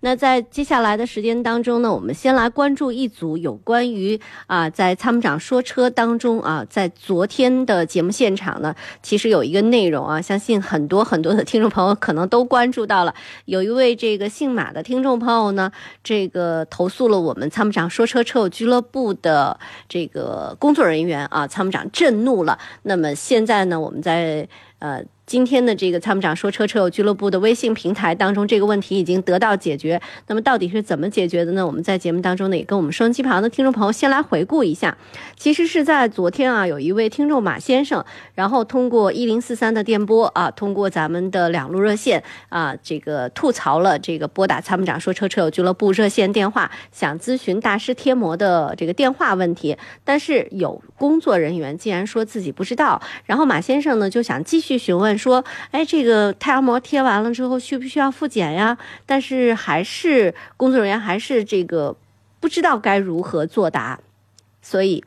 那在接下来的时间当中呢，我们先来关注一组有关于啊，在参谋长说车当中啊，在昨天的节目现场呢，其实有一个内容啊，相信很多很多的听众朋友可能都关注到了。有一位这个姓马的听众朋友呢，这个投诉了我们参谋长说车车友俱乐部的这个工作人员啊，参谋长震怒了。那么现在呢，我们在呃。今天的这个参谋长说车车友俱乐部的微信平台当中，这个问题已经得到解决。那么到底是怎么解决的呢？我们在节目当中呢，也跟我们收音机旁的听众朋友先来回顾一下。其实是在昨天啊，有一位听众马先生，然后通过一零四三的电波啊，通过咱们的两路热线啊，这个吐槽了这个拨打参谋长说车车友俱乐部热线电话，想咨询大师贴膜的这个电话问题。但是有工作人员竟然说自己不知道，然后马先生呢就想继续去询问。说，哎，这个太阳膜贴完了之后需不需要复检呀？但是还是工作人员还是这个不知道该如何作答，所以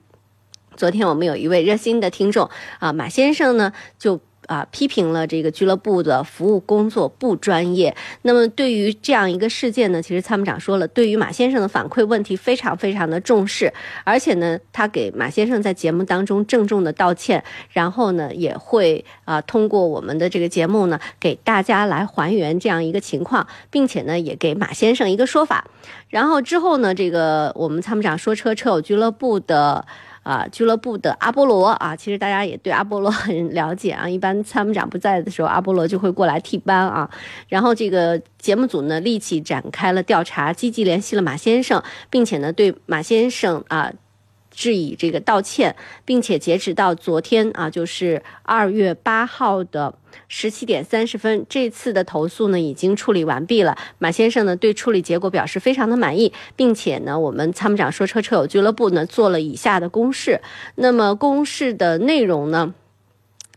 昨天我们有一位热心的听众啊，马先生呢就。啊，批评了这个俱乐部的服务工作不专业。那么对于这样一个事件呢，其实参谋长说了，对于马先生的反馈问题非常非常的重视，而且呢，他给马先生在节目当中郑重的道歉，然后呢，也会啊通过我们的这个节目呢，给大家来还原这样一个情况，并且呢，也给马先生一个说法。然后之后呢，这个我们参谋长说车车友俱乐部的。啊，俱乐部的阿波罗啊，其实大家也对阿波罗很了解啊。一般参谋长不在的时候，阿波罗就会过来替班啊。然后这个节目组呢，立即展开了调查，积极联系了马先生，并且呢，对马先生啊。致以这个道歉，并且截止到昨天啊，就是二月八号的十七点三十分，这次的投诉呢已经处理完毕了。马先生呢对处理结果表示非常的满意，并且呢，我们参谋长说车车友俱乐部呢做了以下的公示。那么公示的内容呢？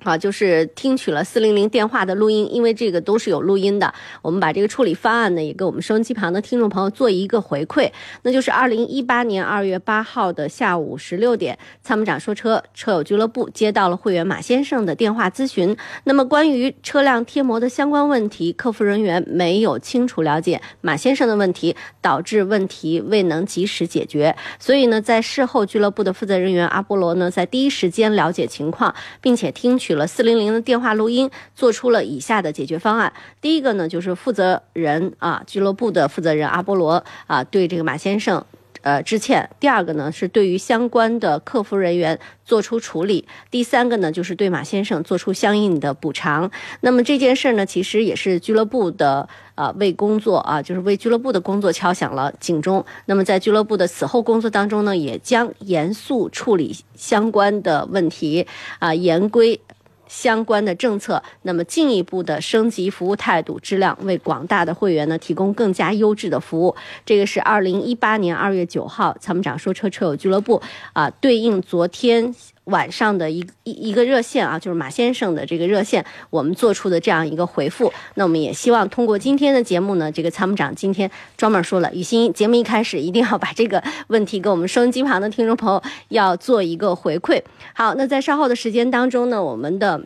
啊，就是听取了四零零电话的录音，因为这个都是有录音的。我们把这个处理方案呢，也给我们收音机旁的听众朋友做一个回馈。那就是二零一八年二月八号的下午十六点，参谋长说车车友俱乐部接到了会员马先生的电话咨询。那么关于车辆贴膜的相关问题，客服人员没有清楚了解马先生的问题，导致问题未能及时解决。所以呢，在事后俱乐部的负责人员阿波罗呢，在第一时间了解情况，并且听取。了四零零的电话录音，做出了以下的解决方案。第一个呢，就是负责人啊，俱乐部的负责人阿波罗啊，对这个马先生呃致歉。第二个呢，是对于相关的客服人员做出处理。第三个呢，就是对马先生做出相应的补偿。那么这件事呢，其实也是俱乐部的啊为工作啊，就是为俱乐部的工作敲响了警钟。那么在俱乐部的此后工作当中呢，也将严肃处理相关的问题啊，严规。相关的政策，那么进一步的升级服务态度、质量，为广大的会员呢提供更加优质的服务。这个是二零一八年二月九号，参谋长说车车友俱乐部啊，对应昨天晚上的一一一个热线啊，就是马先生的这个热线，我们做出的这样一个回复。那我们也希望通过今天的节目呢，这个参谋长今天专门说了，雨欣节目一开始一定要把这个问题给我们收音机旁的听众朋友要做一个回馈。好，那在稍后的时间当中呢，我们的。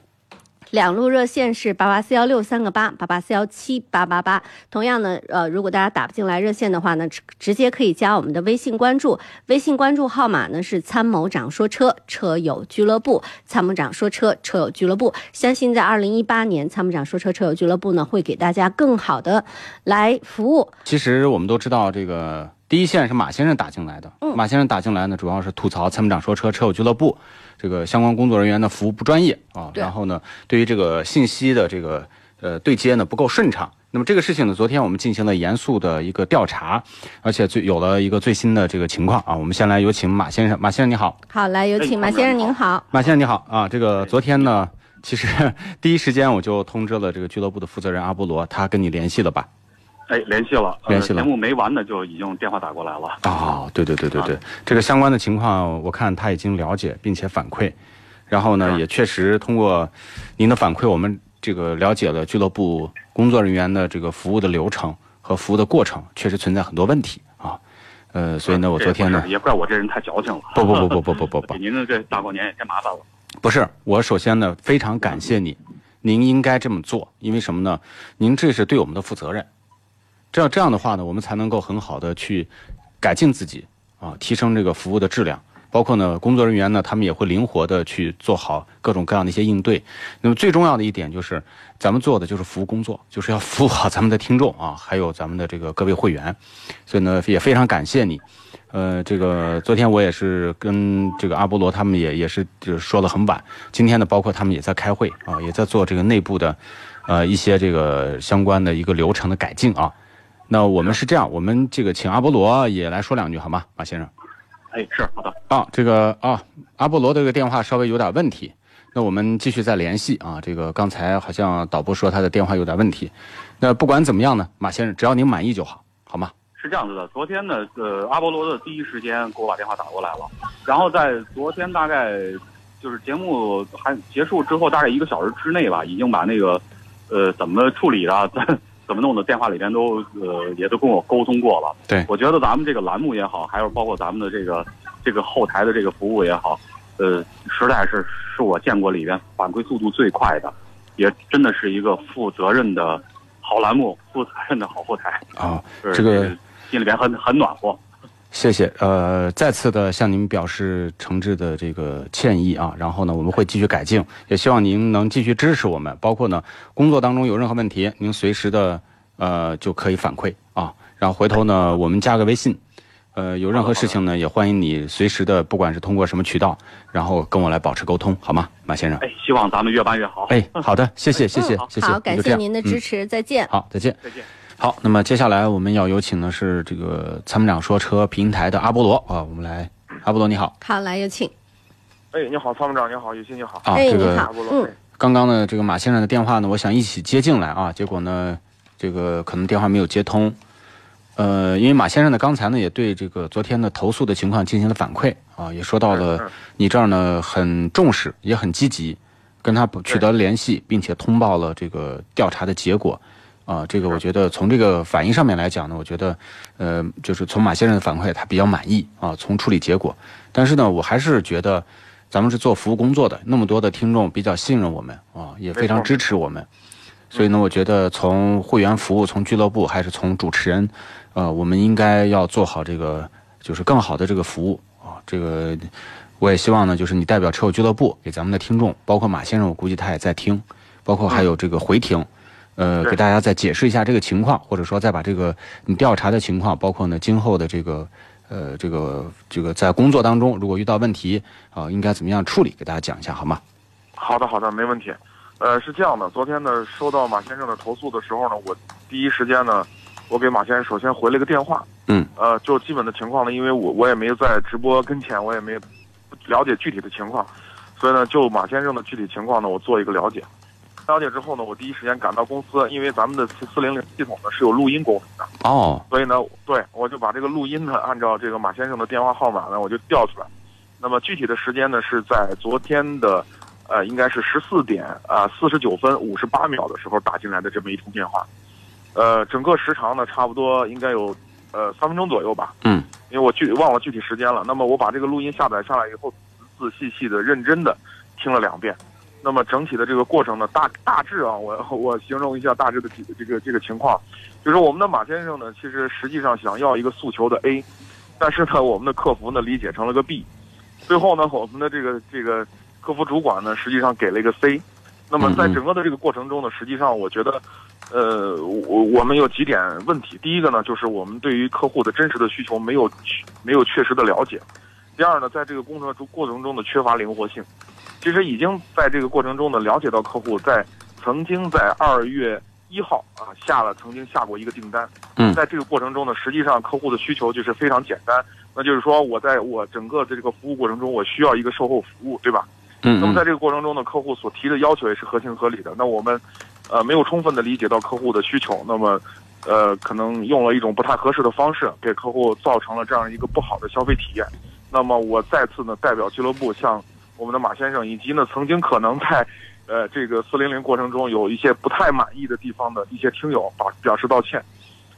两路热线是八八四幺六三个八八八四幺七八八八。同样呢，呃，如果大家打不进来热线的话呢，直直接可以加我们的微信关注，微信关注号码呢是参谋长说车车友俱乐部，参谋长说车车友俱乐部。相信在二零一八年，参谋长说车车友俱乐部呢会给大家更好的来服务。其实我们都知道，这个第一线是马先生打进来的，马先生打进来呢，主要是吐槽参谋长说车车友俱乐部。这个相关工作人员的服务不专业啊，然后呢，对于这个信息的这个呃对接呢不够顺畅。那么这个事情呢，昨天我们进行了严肃的一个调查，而且最有了一个最新的这个情况啊。我们先来有请马先生，马先生你好。好，来有请马先生您好。马先生你好啊，这个昨天呢，其实 第一时间我就通知了这个俱乐部的负责人阿波罗，他跟你联系了吧？哎，联系了，联系了。节目没完呢，就已经电话打过来了。哦，对对对对对，这个相关的情况，我看他已经了解并且反馈，然后呢，也确实通过您的反馈，我们这个了解了俱乐部工作人员的这个服务的流程和服务的过程，确实存在很多问题啊。呃，所以呢，我昨天呢，也怪我这人太矫情了。不不不不不不不不，给 您的这大过年也添麻烦了。不是，我首先呢非常感谢你，您应该这么做，因为什么呢？您这是对我们的负责任。这样这样的话呢，我们才能够很好的去改进自己啊，提升这个服务的质量。包括呢，工作人员呢，他们也会灵活的去做好各种各样的一些应对。那么最重要的一点就是，咱们做的就是服务工作，就是要服务好咱们的听众啊，还有咱们的这个各位会员。所以呢，也非常感谢你。呃，这个昨天我也是跟这个阿波罗他们也也是就是说了很晚。今天呢，包括他们也在开会啊，也在做这个内部的呃一些这个相关的一个流程的改进啊。那我们是这样，我们这个请阿波罗也来说两句好吗，马先生？哎，是好的啊，这个啊，阿波罗这个电话稍微有点问题，那我们继续再联系啊。这个刚才好像导播说他的电话有点问题，那不管怎么样呢，马先生，只要您满意就好，好吗？是这样子的，昨天呢，呃，阿波罗的第一时间给我把电话打过来了，然后在昨天大概就是节目还结束之后，大概一个小时之内吧，已经把那个呃怎么处理的。怎么弄的？电话里边都呃也都跟我沟通过了。对，我觉得咱们这个栏目也好，还有包括咱们的这个这个后台的这个服务也好，呃，实在是是我见过里边反馈速度最快的，也真的是一个负责任的好栏目，负责任的好后台啊。这个心里边很很暖和。谢谢，呃，再次的向您表示诚挚的这个歉意啊。然后呢，我们会继续改进，也希望您能继续支持我们。包括呢，工作当中有任何问题，您随时的呃就可以反馈啊。然后回头呢，我们加个微信，呃，有任何事情呢，也欢迎你随时的，不管是通过什么渠道，然后跟我来保持沟通，好吗，马先生？哎，希望咱们越办越好。哎，好的，谢谢，谢谢，谢谢。好，感谢您的支持，再见。好，再见，再见。好，那么接下来我们要有请的是这个参谋长说车平台的阿波罗啊，我们来，阿波罗你好，好，来有请。哎，你好，参谋长你好，有心你好。啊，这个阿波罗，刚刚呢，这个马先生的电话呢，我想一起接进来啊，结果呢，这个可能电话没有接通，呃，因为马先生呢，刚才呢也对这个昨天的投诉的情况进行了反馈啊，也说到了你这儿呢很重视，也很积极，跟他取得了联系，并且通报了这个调查的结果。啊，这个我觉得从这个反应上面来讲呢，我觉得，呃，就是从马先生的反馈，他比较满意啊。从处理结果，但是呢，我还是觉得，咱们是做服务工作的，那么多的听众比较信任我们啊，也非常支持我们，所以呢，我觉得从会员服务，从俱乐部，还是从主持人，呃，我们应该要做好这个，就是更好的这个服务啊。这个我也希望呢，就是你代表车友俱乐部给咱们的听众，包括马先生，我估计他也在听，包括还有这个回听。呃，给大家再解释一下这个情况，或者说再把这个你调查的情况，包括呢今后的这个呃这个这个在工作当中，如果遇到问题啊，应该怎么样处理，给大家讲一下好吗？好的，好的，没问题。呃，是这样的，昨天呢收到马先生的投诉的时候呢，我第一时间呢，我给马先生首先回了个电话。嗯。呃，就基本的情况呢，因为我我也没有在直播跟前，我也没了解具体的情况，所以呢，就马先生的具体情况呢，我做一个了解。了解之后呢，我第一时间赶到公司，因为咱们的四四零零系统呢是有录音功能的哦，所以呢，对我就把这个录音呢按照这个马先生的电话号码呢我就调出来。那么具体的时间呢是在昨天的，呃，应该是十四点啊四十九分五十八秒的时候打进来的这么一通电话，呃，整个时长呢差不多应该有呃三分钟左右吧。嗯，因为我具忘了具体时间了。那么我把这个录音下载下来以后，仔仔细细的、认真的听了两遍。那么整体的这个过程呢，大大致啊，我我形容一下大致的这个这个情况，就是我们的马先生呢，其实实际上想要一个诉求的 A，但是呢，我们的客服呢理解成了个 B，最后呢，我们的这个这个客服主管呢，实际上给了一个 C。那么在整个的这个过程中呢，实际上我觉得，呃，我我们有几点问题。第一个呢，就是我们对于客户的真实的需求没有没有确实的了解；第二呢，在这个工程中过程中的缺乏灵活性。其实已经在这个过程中呢，了解到客户在曾经在二月一号啊下了曾经下过一个订单。嗯，在这个过程中呢，实际上客户的需求就是非常简单，那就是说我在我整个的这个服务过程中，我需要一个售后服务，对吧？嗯。那么在这个过程中呢，客户所提的要求也是合情合理的。那我们，呃，没有充分的理解到客户的需求，那么，呃，可能用了一种不太合适的方式，给客户造成了这样一个不好的消费体验。那么我再次呢，代表俱乐部向。我们的马先生，以及呢曾经可能在，呃这个四零零过程中有一些不太满意的地方的一些听友，表表示道歉。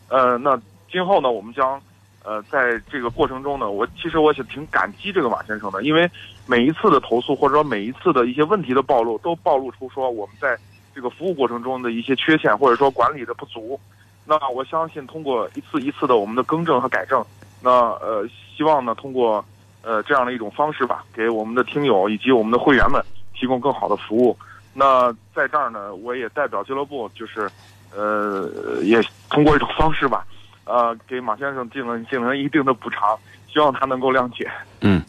呃，那今后呢，我们将，呃在这个过程中呢，我其实我也挺感激这个马先生的，因为每一次的投诉或者说每一次的一些问题的暴露，都暴露出说我们在这个服务过程中的一些缺陷，或者说管理的不足。那我相信通过一次一次的我们的更正和改正，那呃希望呢通过。呃，这样的一种方式吧，给我们的听友以及我们的会员们提供更好的服务。那在这儿呢，我也代表俱乐部，就是，呃，也通过一种方式吧，呃，给马先生进行进行一定的补偿，希望他能够谅解。嗯，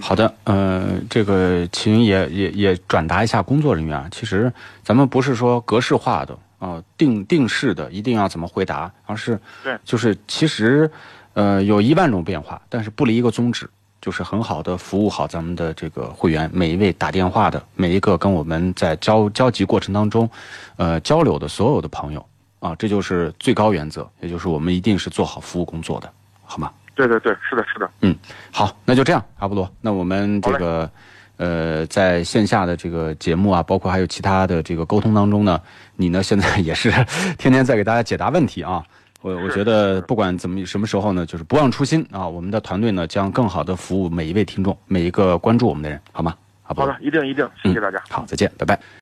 好的，呃，这个请也也也转达一下工作人员啊，其实咱们不是说格式化的啊，定定式的一定要怎么回答，而是对，就是其实，呃，有一万种变化，但是不离一个宗旨。就是很好的服务好咱们的这个会员，每一位打电话的，每一个跟我们在交交集过程当中，呃交流的所有的朋友啊，这就是最高原则，也就是我们一定是做好服务工作的，好吗？对对对，是的，是的。嗯，好，那就这样，阿波罗，那我们这个呃在线下的这个节目啊，包括还有其他的这个沟通当中呢，你呢现在也是 天天在给大家解答问题啊。我我觉得不管怎么什么时候呢，就是不忘初心啊！我们的团队呢将更好的服务每一位听众，每一个关注我们的人，好吗？好的，一定一定，谢谢大家。好，再见，拜拜。